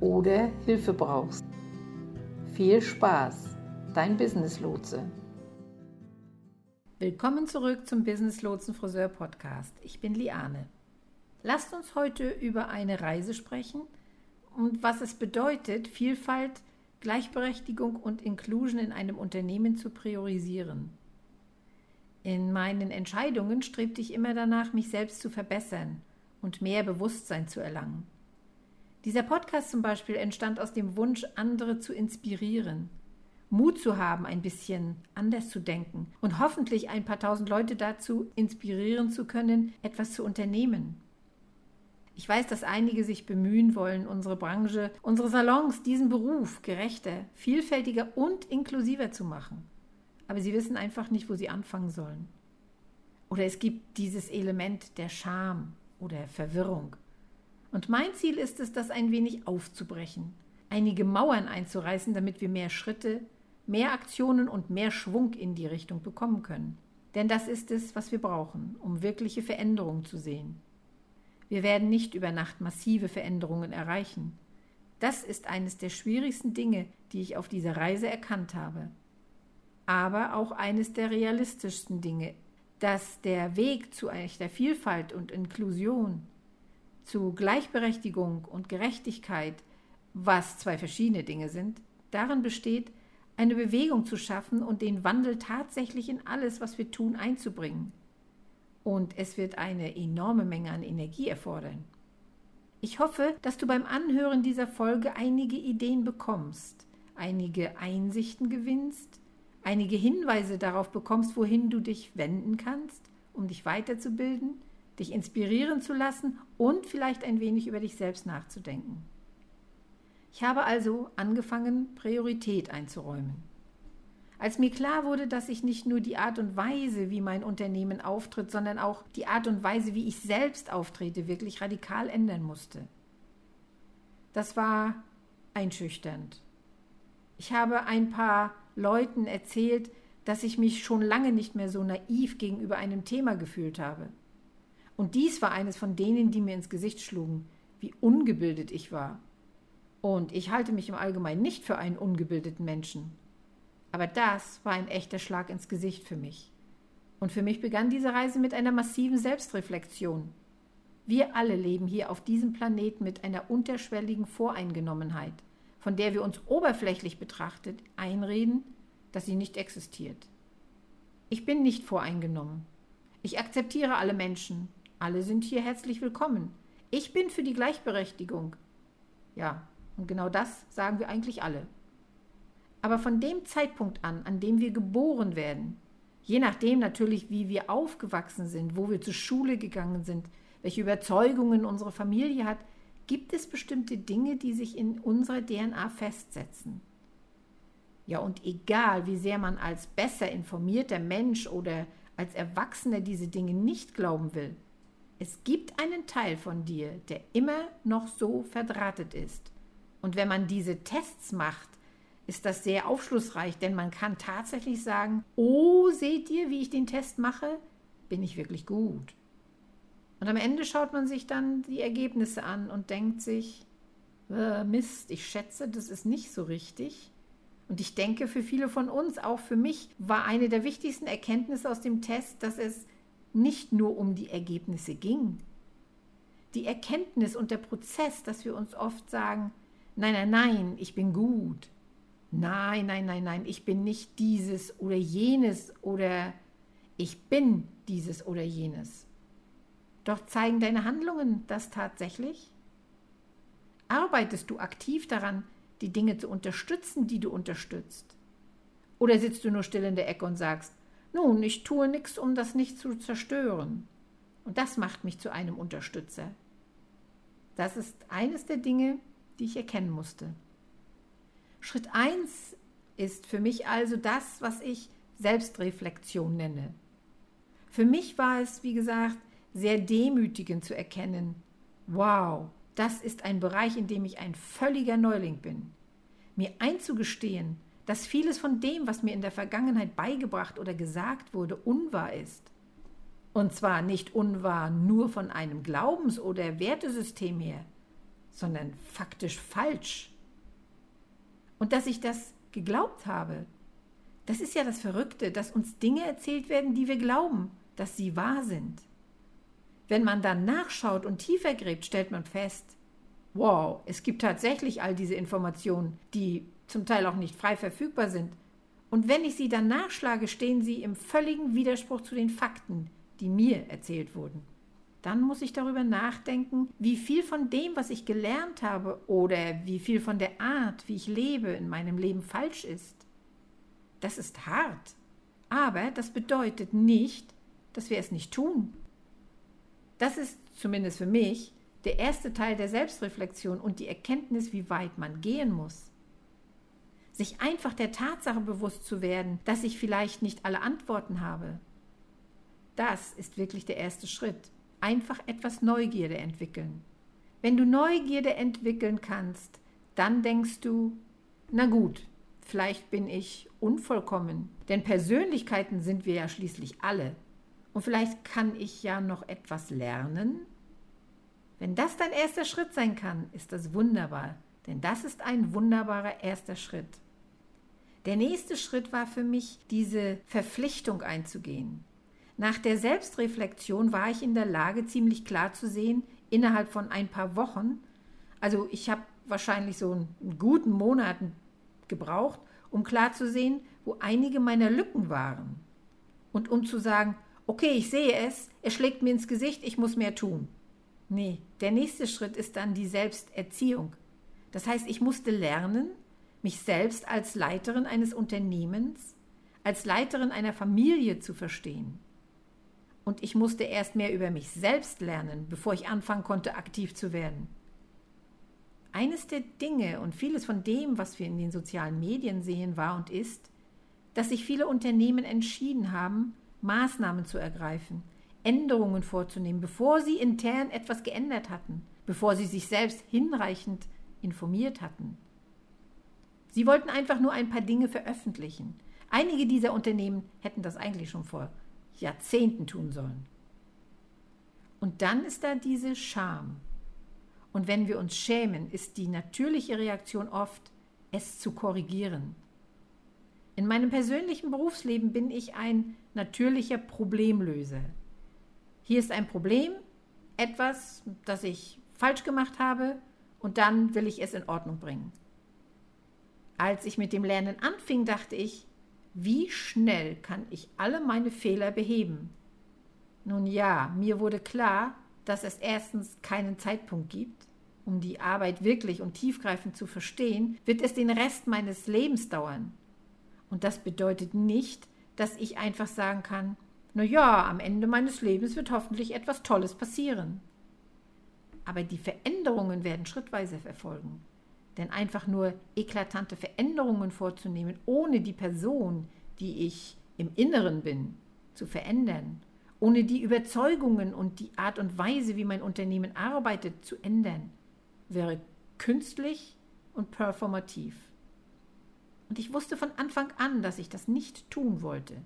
oder Hilfe brauchst. Viel Spaß, dein Business Lotse. Willkommen zurück zum Business Lotsen Friseur Podcast. Ich bin Liane. Lasst uns heute über eine Reise sprechen und was es bedeutet, Vielfalt, Gleichberechtigung und Inclusion in einem Unternehmen zu priorisieren. In meinen Entscheidungen strebte ich immer danach, mich selbst zu verbessern und mehr Bewusstsein zu erlangen. Dieser Podcast zum Beispiel entstand aus dem Wunsch, andere zu inspirieren, Mut zu haben, ein bisschen anders zu denken und hoffentlich ein paar tausend Leute dazu inspirieren zu können, etwas zu unternehmen. Ich weiß, dass einige sich bemühen wollen, unsere Branche, unsere Salons, diesen Beruf gerechter, vielfältiger und inklusiver zu machen. Aber sie wissen einfach nicht, wo sie anfangen sollen. Oder es gibt dieses Element der Scham oder Verwirrung. Und mein Ziel ist es, das ein wenig aufzubrechen, einige Mauern einzureißen, damit wir mehr Schritte, mehr Aktionen und mehr Schwung in die Richtung bekommen können. Denn das ist es, was wir brauchen, um wirkliche Veränderungen zu sehen. Wir werden nicht über Nacht massive Veränderungen erreichen. Das ist eines der schwierigsten Dinge, die ich auf dieser Reise erkannt habe. Aber auch eines der realistischsten Dinge, dass der Weg zu echter Vielfalt und Inklusion zu Gleichberechtigung und Gerechtigkeit, was zwei verschiedene Dinge sind, darin besteht, eine Bewegung zu schaffen und den Wandel tatsächlich in alles, was wir tun, einzubringen. Und es wird eine enorme Menge an Energie erfordern. Ich hoffe, dass du beim Anhören dieser Folge einige Ideen bekommst, einige Einsichten gewinnst, einige Hinweise darauf bekommst, wohin du dich wenden kannst, um dich weiterzubilden dich inspirieren zu lassen und vielleicht ein wenig über dich selbst nachzudenken. Ich habe also angefangen, Priorität einzuräumen. Als mir klar wurde, dass ich nicht nur die Art und Weise, wie mein Unternehmen auftritt, sondern auch die Art und Weise, wie ich selbst auftrete, wirklich radikal ändern musste. Das war einschüchternd. Ich habe ein paar Leuten erzählt, dass ich mich schon lange nicht mehr so naiv gegenüber einem Thema gefühlt habe. Und dies war eines von denen, die mir ins Gesicht schlugen, wie ungebildet ich war. Und ich halte mich im Allgemeinen nicht für einen ungebildeten Menschen. Aber das war ein echter Schlag ins Gesicht für mich. Und für mich begann diese Reise mit einer massiven Selbstreflexion. Wir alle leben hier auf diesem Planeten mit einer unterschwelligen Voreingenommenheit, von der wir uns oberflächlich betrachtet einreden, dass sie nicht existiert. Ich bin nicht voreingenommen. Ich akzeptiere alle Menschen, alle sind hier herzlich willkommen. Ich bin für die Gleichberechtigung. Ja, und genau das sagen wir eigentlich alle. Aber von dem Zeitpunkt an, an dem wir geboren werden, je nachdem natürlich, wie wir aufgewachsen sind, wo wir zur Schule gegangen sind, welche Überzeugungen unsere Familie hat, gibt es bestimmte Dinge, die sich in unserer DNA festsetzen. Ja, und egal, wie sehr man als besser informierter Mensch oder als Erwachsener diese Dinge nicht glauben will, es gibt einen Teil von dir, der immer noch so verdrahtet ist. Und wenn man diese Tests macht, ist das sehr aufschlussreich, denn man kann tatsächlich sagen, oh, seht ihr, wie ich den Test mache? Bin ich wirklich gut? Und am Ende schaut man sich dann die Ergebnisse an und denkt sich, äh, Mist, ich schätze, das ist nicht so richtig. Und ich denke, für viele von uns, auch für mich, war eine der wichtigsten Erkenntnisse aus dem Test, dass es nicht nur um die Ergebnisse ging. Die Erkenntnis und der Prozess, dass wir uns oft sagen, Nein, nein, nein, ich bin gut. Nein, nein, nein, nein, ich bin nicht dieses oder jenes oder ich bin dieses oder jenes. Doch zeigen deine Handlungen das tatsächlich? Arbeitest du aktiv daran, die Dinge zu unterstützen, die du unterstützt? Oder sitzt du nur still in der Ecke und sagst, nun, ich tue nichts, um das nicht zu zerstören. Und das macht mich zu einem Unterstützer. Das ist eines der Dinge, die ich erkennen musste. Schritt 1 ist für mich also das, was ich Selbstreflexion nenne. Für mich war es, wie gesagt, sehr demütigend zu erkennen, wow, das ist ein Bereich, in dem ich ein völliger Neuling bin. Mir einzugestehen, dass vieles von dem, was mir in der Vergangenheit beigebracht oder gesagt wurde, unwahr ist. Und zwar nicht unwahr nur von einem Glaubens- oder Wertesystem her, sondern faktisch falsch. Und dass ich das geglaubt habe, das ist ja das Verrückte, dass uns Dinge erzählt werden, die wir glauben, dass sie wahr sind. Wenn man dann nachschaut und tiefer gräbt, stellt man fest, wow, es gibt tatsächlich all diese Informationen, die zum Teil auch nicht frei verfügbar sind. Und wenn ich sie dann nachschlage, stehen sie im völligen Widerspruch zu den Fakten, die mir erzählt wurden. Dann muss ich darüber nachdenken, wie viel von dem, was ich gelernt habe oder wie viel von der Art, wie ich lebe, in meinem Leben falsch ist. Das ist hart. Aber das bedeutet nicht, dass wir es nicht tun. Das ist zumindest für mich der erste Teil der Selbstreflexion und die Erkenntnis, wie weit man gehen muss. Sich einfach der Tatsache bewusst zu werden, dass ich vielleicht nicht alle Antworten habe. Das ist wirklich der erste Schritt. Einfach etwas Neugierde entwickeln. Wenn du Neugierde entwickeln kannst, dann denkst du, na gut, vielleicht bin ich unvollkommen, denn Persönlichkeiten sind wir ja schließlich alle. Und vielleicht kann ich ja noch etwas lernen. Wenn das dein erster Schritt sein kann, ist das wunderbar, denn das ist ein wunderbarer erster Schritt. Der nächste Schritt war für mich, diese Verpflichtung einzugehen. Nach der Selbstreflexion war ich in der Lage, ziemlich klar zu sehen, innerhalb von ein paar Wochen, also ich habe wahrscheinlich so einen guten Monat gebraucht, um klar zu sehen, wo einige meiner Lücken waren. Und um zu sagen, okay, ich sehe es, es schlägt mir ins Gesicht, ich muss mehr tun. Nee, der nächste Schritt ist dann die Selbsterziehung. Das heißt, ich musste lernen, mich selbst als Leiterin eines Unternehmens, als Leiterin einer Familie zu verstehen. Und ich musste erst mehr über mich selbst lernen, bevor ich anfangen konnte, aktiv zu werden. Eines der Dinge und vieles von dem, was wir in den sozialen Medien sehen, war und ist, dass sich viele Unternehmen entschieden haben, Maßnahmen zu ergreifen, Änderungen vorzunehmen, bevor sie intern etwas geändert hatten, bevor sie sich selbst hinreichend informiert hatten. Sie wollten einfach nur ein paar Dinge veröffentlichen. Einige dieser Unternehmen hätten das eigentlich schon vor Jahrzehnten tun sollen. Und dann ist da diese Scham. Und wenn wir uns schämen, ist die natürliche Reaktion oft, es zu korrigieren. In meinem persönlichen Berufsleben bin ich ein natürlicher Problemlöser. Hier ist ein Problem, etwas, das ich falsch gemacht habe, und dann will ich es in Ordnung bringen. Als ich mit dem Lernen anfing, dachte ich, wie schnell kann ich alle meine Fehler beheben? Nun ja, mir wurde klar, dass es erstens keinen Zeitpunkt gibt. Um die Arbeit wirklich und tiefgreifend zu verstehen, wird es den Rest meines Lebens dauern. Und das bedeutet nicht, dass ich einfach sagen kann, na ja, am Ende meines Lebens wird hoffentlich etwas Tolles passieren. Aber die Veränderungen werden schrittweise erfolgen. Denn einfach nur eklatante Veränderungen vorzunehmen, ohne die Person, die ich im Inneren bin, zu verändern, ohne die Überzeugungen und die Art und Weise, wie mein Unternehmen arbeitet, zu ändern, wäre künstlich und performativ. Und ich wusste von Anfang an, dass ich das nicht tun wollte.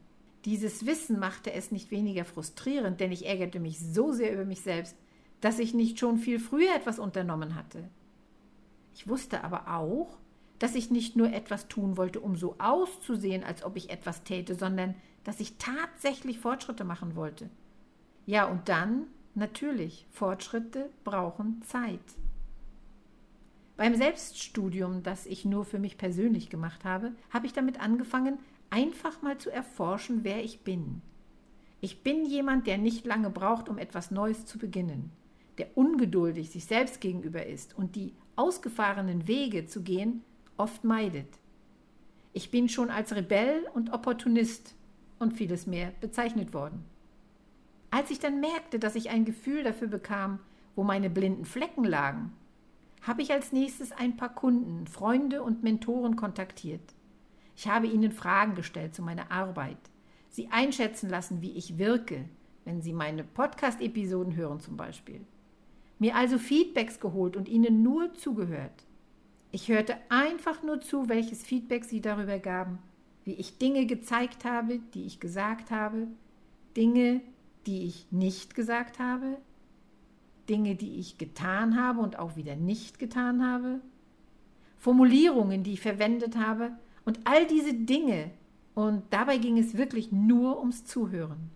Dieses Wissen machte es nicht weniger frustrierend, denn ich ärgerte mich so sehr über mich selbst, dass ich nicht schon viel früher etwas unternommen hatte. Ich wusste aber auch, dass ich nicht nur etwas tun wollte, um so auszusehen, als ob ich etwas täte, sondern dass ich tatsächlich Fortschritte machen wollte. Ja, und dann, natürlich, Fortschritte brauchen Zeit. Beim Selbststudium, das ich nur für mich persönlich gemacht habe, habe ich damit angefangen, einfach mal zu erforschen, wer ich bin. Ich bin jemand, der nicht lange braucht, um etwas Neues zu beginnen, der ungeduldig sich selbst gegenüber ist und die ausgefahrenen Wege zu gehen oft meidet. Ich bin schon als Rebell und Opportunist und vieles mehr bezeichnet worden. Als ich dann merkte, dass ich ein Gefühl dafür bekam, wo meine blinden Flecken lagen, habe ich als nächstes ein paar Kunden, Freunde und Mentoren kontaktiert. Ich habe ihnen Fragen gestellt zu meiner Arbeit, sie einschätzen lassen, wie ich wirke, wenn sie meine Podcast-Episoden hören zum Beispiel. Mir also Feedbacks geholt und ihnen nur zugehört. Ich hörte einfach nur zu, welches Feedback sie darüber gaben, wie ich Dinge gezeigt habe, die ich gesagt habe, Dinge, die ich nicht gesagt habe, Dinge, die ich getan habe und auch wieder nicht getan habe, Formulierungen, die ich verwendet habe und all diese Dinge. Und dabei ging es wirklich nur ums Zuhören.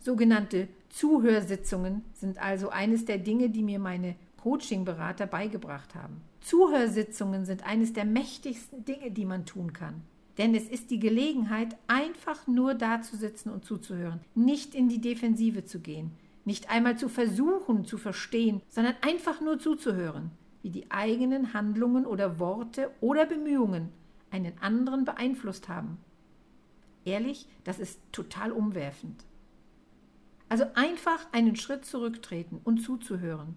Sogenannte Zuhörsitzungen sind also eines der Dinge, die mir meine Coaching-Berater beigebracht haben. Zuhörsitzungen sind eines der mächtigsten Dinge, die man tun kann. Denn es ist die Gelegenheit, einfach nur da zu sitzen und zuzuhören, nicht in die Defensive zu gehen, nicht einmal zu versuchen zu verstehen, sondern einfach nur zuzuhören, wie die eigenen Handlungen oder Worte oder Bemühungen einen anderen beeinflusst haben. Ehrlich, das ist total umwerfend. Also einfach einen Schritt zurücktreten und zuzuhören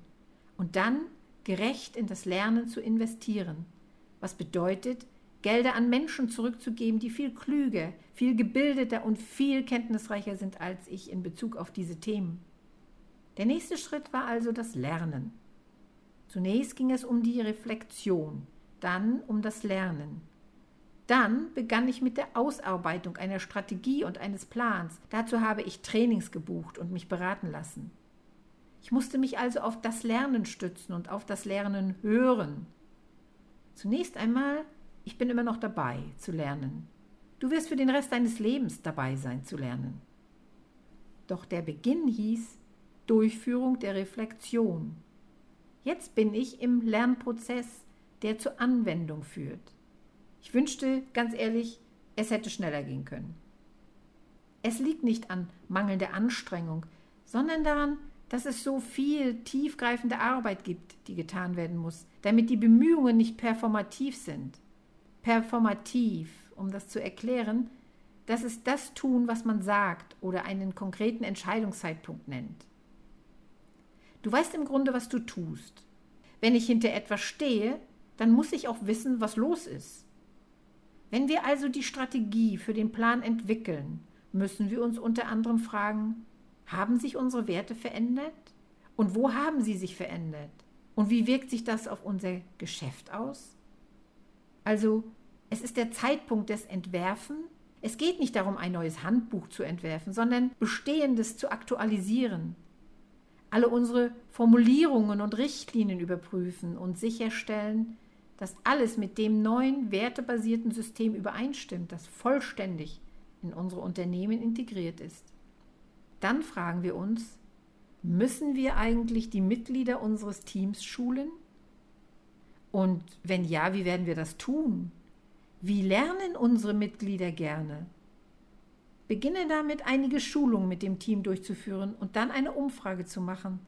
und dann gerecht in das Lernen zu investieren, was bedeutet, Gelder an Menschen zurückzugeben, die viel klüger, viel gebildeter und viel kenntnisreicher sind als ich in Bezug auf diese Themen. Der nächste Schritt war also das Lernen. Zunächst ging es um die Reflexion, dann um das Lernen. Dann begann ich mit der Ausarbeitung einer Strategie und eines Plans. Dazu habe ich Trainings gebucht und mich beraten lassen. Ich musste mich also auf das Lernen stützen und auf das Lernen hören. Zunächst einmal, ich bin immer noch dabei zu lernen. Du wirst für den Rest deines Lebens dabei sein zu lernen. Doch der Beginn hieß Durchführung der Reflexion. Jetzt bin ich im Lernprozess, der zur Anwendung führt. Ich wünschte, ganz ehrlich, es hätte schneller gehen können. Es liegt nicht an mangelnder Anstrengung, sondern daran, dass es so viel tiefgreifende Arbeit gibt, die getan werden muss, damit die Bemühungen nicht performativ sind. Performativ, um das zu erklären, das ist das Tun, was man sagt oder einen konkreten Entscheidungszeitpunkt nennt. Du weißt im Grunde, was du tust. Wenn ich hinter etwas stehe, dann muss ich auch wissen, was los ist. Wenn wir also die Strategie für den Plan entwickeln, müssen wir uns unter anderem fragen, haben sich unsere Werte verändert? Und wo haben sie sich verändert? Und wie wirkt sich das auf unser Geschäft aus? Also, es ist der Zeitpunkt des Entwerfen. Es geht nicht darum, ein neues Handbuch zu entwerfen, sondern Bestehendes zu aktualisieren. Alle unsere Formulierungen und Richtlinien überprüfen und sicherstellen, dass alles mit dem neuen wertebasierten System übereinstimmt, das vollständig in unsere Unternehmen integriert ist. Dann fragen wir uns, müssen wir eigentlich die Mitglieder unseres Teams schulen? Und wenn ja, wie werden wir das tun? Wie lernen unsere Mitglieder gerne? Beginne damit, einige Schulungen mit dem Team durchzuführen und dann eine Umfrage zu machen.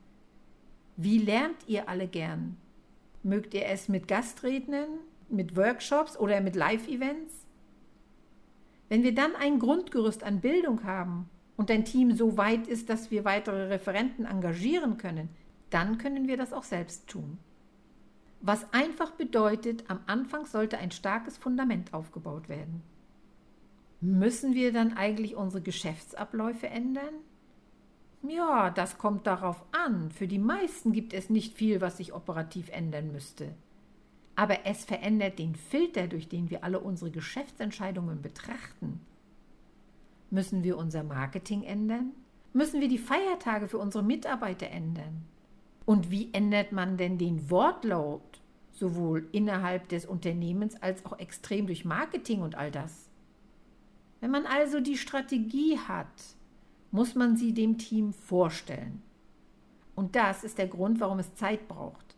Wie lernt ihr alle gern? Mögt ihr es mit Gastrednern, mit Workshops oder mit Live-Events? Wenn wir dann ein Grundgerüst an Bildung haben und dein Team so weit ist, dass wir weitere Referenten engagieren können, dann können wir das auch selbst tun. Was einfach bedeutet, am Anfang sollte ein starkes Fundament aufgebaut werden. Müssen wir dann eigentlich unsere Geschäftsabläufe ändern? Ja, das kommt darauf an. Für die meisten gibt es nicht viel, was sich operativ ändern müsste. Aber es verändert den Filter, durch den wir alle unsere Geschäftsentscheidungen betrachten. Müssen wir unser Marketing ändern? Müssen wir die Feiertage für unsere Mitarbeiter ändern? Und wie ändert man denn den Wortlaut, sowohl innerhalb des Unternehmens als auch extrem durch Marketing und all das? Wenn man also die Strategie hat, muss man sie dem Team vorstellen. Und das ist der Grund, warum es Zeit braucht.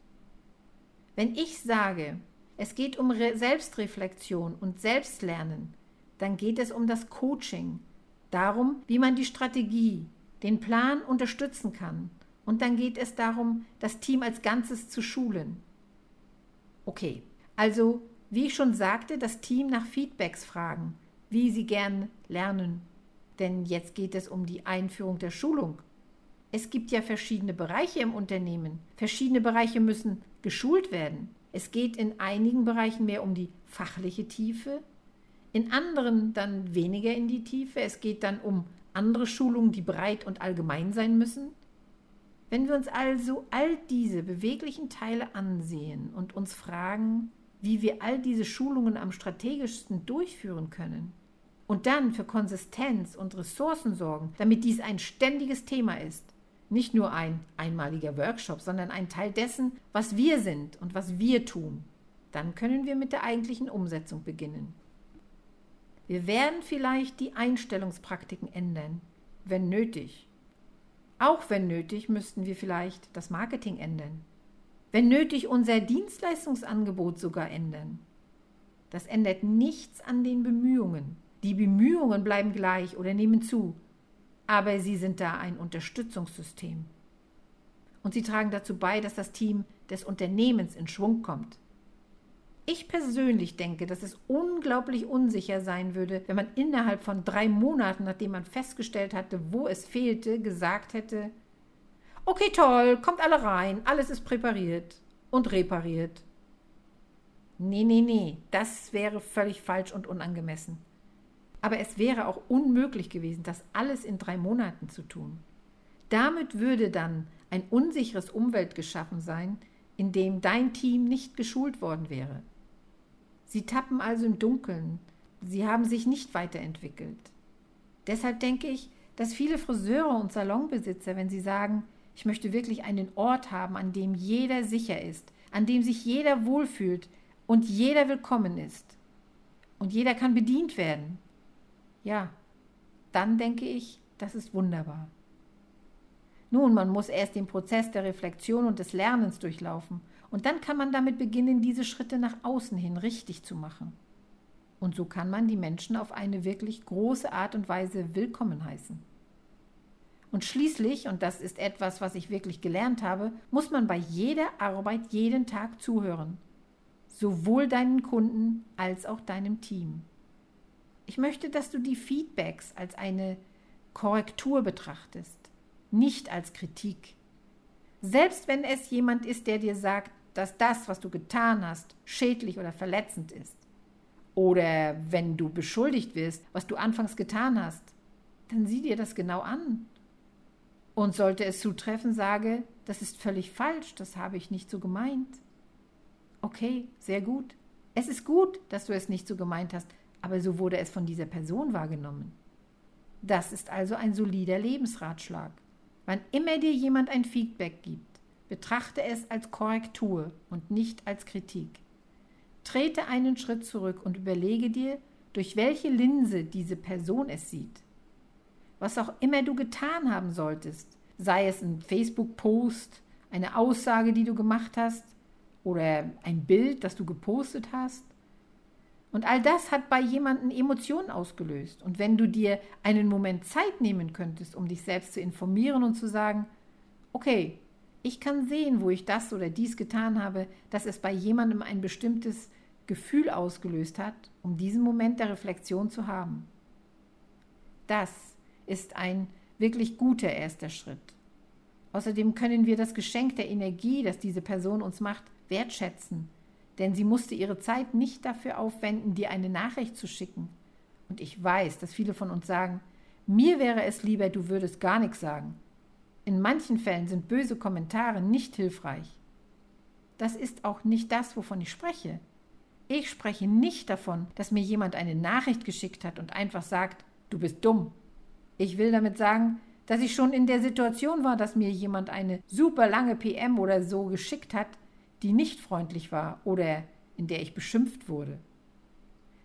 Wenn ich sage, es geht um Re Selbstreflexion und Selbstlernen, dann geht es um das Coaching, darum, wie man die Strategie, den Plan unterstützen kann. Und dann geht es darum, das Team als Ganzes zu schulen. Okay, also wie ich schon sagte, das Team nach Feedbacks fragen, wie sie gern lernen. Denn jetzt geht es um die Einführung der Schulung. Es gibt ja verschiedene Bereiche im Unternehmen. Verschiedene Bereiche müssen geschult werden. Es geht in einigen Bereichen mehr um die fachliche Tiefe, in anderen dann weniger in die Tiefe. Es geht dann um andere Schulungen, die breit und allgemein sein müssen. Wenn wir uns also all diese beweglichen Teile ansehen und uns fragen, wie wir all diese Schulungen am strategischsten durchführen können und dann für Konsistenz und Ressourcen sorgen, damit dies ein ständiges Thema ist, nicht nur ein einmaliger Workshop, sondern ein Teil dessen, was wir sind und was wir tun, dann können wir mit der eigentlichen Umsetzung beginnen. Wir werden vielleicht die Einstellungspraktiken ändern, wenn nötig. Auch wenn nötig, müssten wir vielleicht das Marketing ändern. Wenn nötig, unser Dienstleistungsangebot sogar ändern. Das ändert nichts an den Bemühungen. Die Bemühungen bleiben gleich oder nehmen zu, aber sie sind da ein Unterstützungssystem. Und sie tragen dazu bei, dass das Team des Unternehmens in Schwung kommt. Ich persönlich denke, dass es unglaublich unsicher sein würde, wenn man innerhalb von drei Monaten, nachdem man festgestellt hatte, wo es fehlte, gesagt hätte, okay toll, kommt alle rein, alles ist präpariert und repariert. Nee, nee, nee, das wäre völlig falsch und unangemessen. Aber es wäre auch unmöglich gewesen, das alles in drei Monaten zu tun. Damit würde dann ein unsicheres Umfeld geschaffen sein, in dem dein Team nicht geschult worden wäre. Sie tappen also im Dunkeln. Sie haben sich nicht weiterentwickelt. Deshalb denke ich, dass viele Friseure und Salonbesitzer, wenn sie sagen, ich möchte wirklich einen Ort haben, an dem jeder sicher ist, an dem sich jeder wohlfühlt und jeder willkommen ist und jeder kann bedient werden. Ja, dann denke ich, das ist wunderbar. Nun, man muss erst den Prozess der Reflexion und des Lernens durchlaufen und dann kann man damit beginnen, diese Schritte nach außen hin richtig zu machen. Und so kann man die Menschen auf eine wirklich große Art und Weise willkommen heißen. Und schließlich, und das ist etwas, was ich wirklich gelernt habe, muss man bei jeder Arbeit jeden Tag zuhören. Sowohl deinen Kunden als auch deinem Team. Ich möchte, dass du die Feedbacks als eine Korrektur betrachtest, nicht als Kritik. Selbst wenn es jemand ist, der dir sagt, dass das, was du getan hast, schädlich oder verletzend ist. Oder wenn du beschuldigt wirst, was du anfangs getan hast, dann sieh dir das genau an. Und sollte es zutreffen, sage, das ist völlig falsch, das habe ich nicht so gemeint. Okay, sehr gut. Es ist gut, dass du es nicht so gemeint hast, aber so wurde es von dieser Person wahrgenommen. Das ist also ein solider Lebensratschlag. Wann immer dir jemand ein Feedback gibt, Betrachte es als Korrektur und nicht als Kritik. Trete einen Schritt zurück und überlege dir, durch welche Linse diese Person es sieht. Was auch immer du getan haben solltest, sei es ein Facebook-Post, eine Aussage, die du gemacht hast oder ein Bild, das du gepostet hast. Und all das hat bei jemandem Emotionen ausgelöst. Und wenn du dir einen Moment Zeit nehmen könntest, um dich selbst zu informieren und zu sagen, okay, ich kann sehen, wo ich das oder dies getan habe, dass es bei jemandem ein bestimmtes Gefühl ausgelöst hat, um diesen Moment der Reflexion zu haben. Das ist ein wirklich guter erster Schritt. Außerdem können wir das Geschenk der Energie, das diese Person uns macht, wertschätzen, denn sie musste ihre Zeit nicht dafür aufwenden, dir eine Nachricht zu schicken. Und ich weiß, dass viele von uns sagen, mir wäre es lieber, du würdest gar nichts sagen. In manchen Fällen sind böse Kommentare nicht hilfreich. Das ist auch nicht das, wovon ich spreche. Ich spreche nicht davon, dass mir jemand eine Nachricht geschickt hat und einfach sagt, du bist dumm. Ich will damit sagen, dass ich schon in der Situation war, dass mir jemand eine super lange PM oder so geschickt hat, die nicht freundlich war oder in der ich beschimpft wurde.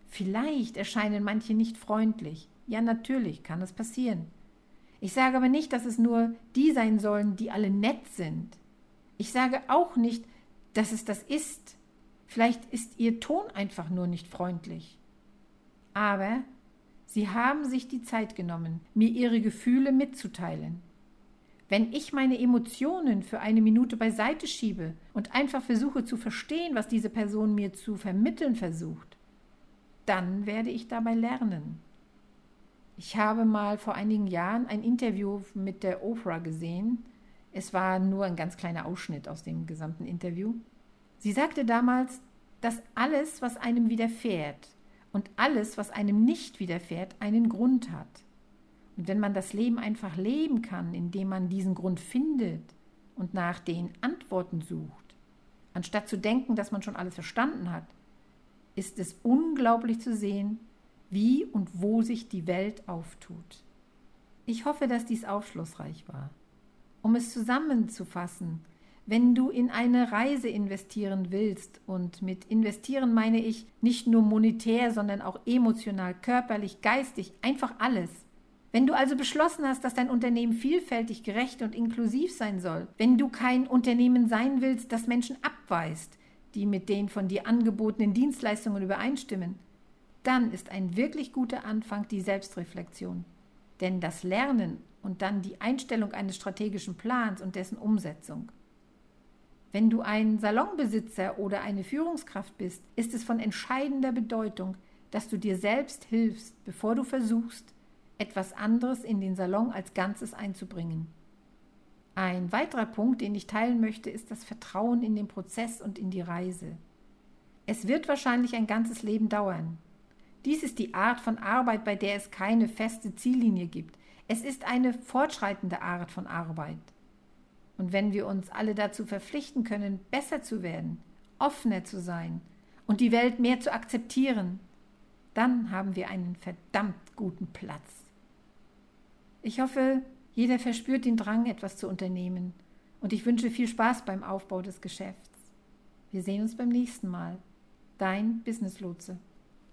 Vielleicht erscheinen manche nicht freundlich. Ja, natürlich kann es passieren. Ich sage aber nicht, dass es nur die sein sollen, die alle nett sind. Ich sage auch nicht, dass es das ist. Vielleicht ist Ihr Ton einfach nur nicht freundlich. Aber Sie haben sich die Zeit genommen, mir Ihre Gefühle mitzuteilen. Wenn ich meine Emotionen für eine Minute beiseite schiebe und einfach versuche zu verstehen, was diese Person mir zu vermitteln versucht, dann werde ich dabei lernen. Ich habe mal vor einigen Jahren ein Interview mit der Oprah gesehen. Es war nur ein ganz kleiner Ausschnitt aus dem gesamten Interview. Sie sagte damals, dass alles, was einem widerfährt und alles, was einem nicht widerfährt, einen Grund hat. Und wenn man das Leben einfach leben kann, indem man diesen Grund findet und nach den Antworten sucht, anstatt zu denken, dass man schon alles verstanden hat, ist es unglaublich zu sehen, wie und wo sich die Welt auftut. Ich hoffe, dass dies aufschlussreich war. Um es zusammenzufassen, wenn du in eine Reise investieren willst, und mit investieren meine ich nicht nur monetär, sondern auch emotional, körperlich, geistig, einfach alles, wenn du also beschlossen hast, dass dein Unternehmen vielfältig, gerecht und inklusiv sein soll, wenn du kein Unternehmen sein willst, das Menschen abweist, die mit den von dir angebotenen Dienstleistungen übereinstimmen, dann ist ein wirklich guter Anfang die Selbstreflexion. Denn das Lernen und dann die Einstellung eines strategischen Plans und dessen Umsetzung. Wenn du ein Salonbesitzer oder eine Führungskraft bist, ist es von entscheidender Bedeutung, dass du dir selbst hilfst, bevor du versuchst, etwas anderes in den Salon als Ganzes einzubringen. Ein weiterer Punkt, den ich teilen möchte, ist das Vertrauen in den Prozess und in die Reise. Es wird wahrscheinlich ein ganzes Leben dauern. Dies ist die Art von Arbeit, bei der es keine feste Ziellinie gibt. Es ist eine fortschreitende Art von Arbeit. Und wenn wir uns alle dazu verpflichten können, besser zu werden, offener zu sein und die Welt mehr zu akzeptieren, dann haben wir einen verdammt guten Platz. Ich hoffe, jeder verspürt den Drang, etwas zu unternehmen. Und ich wünsche viel Spaß beim Aufbau des Geschäfts. Wir sehen uns beim nächsten Mal. Dein Business Lotse.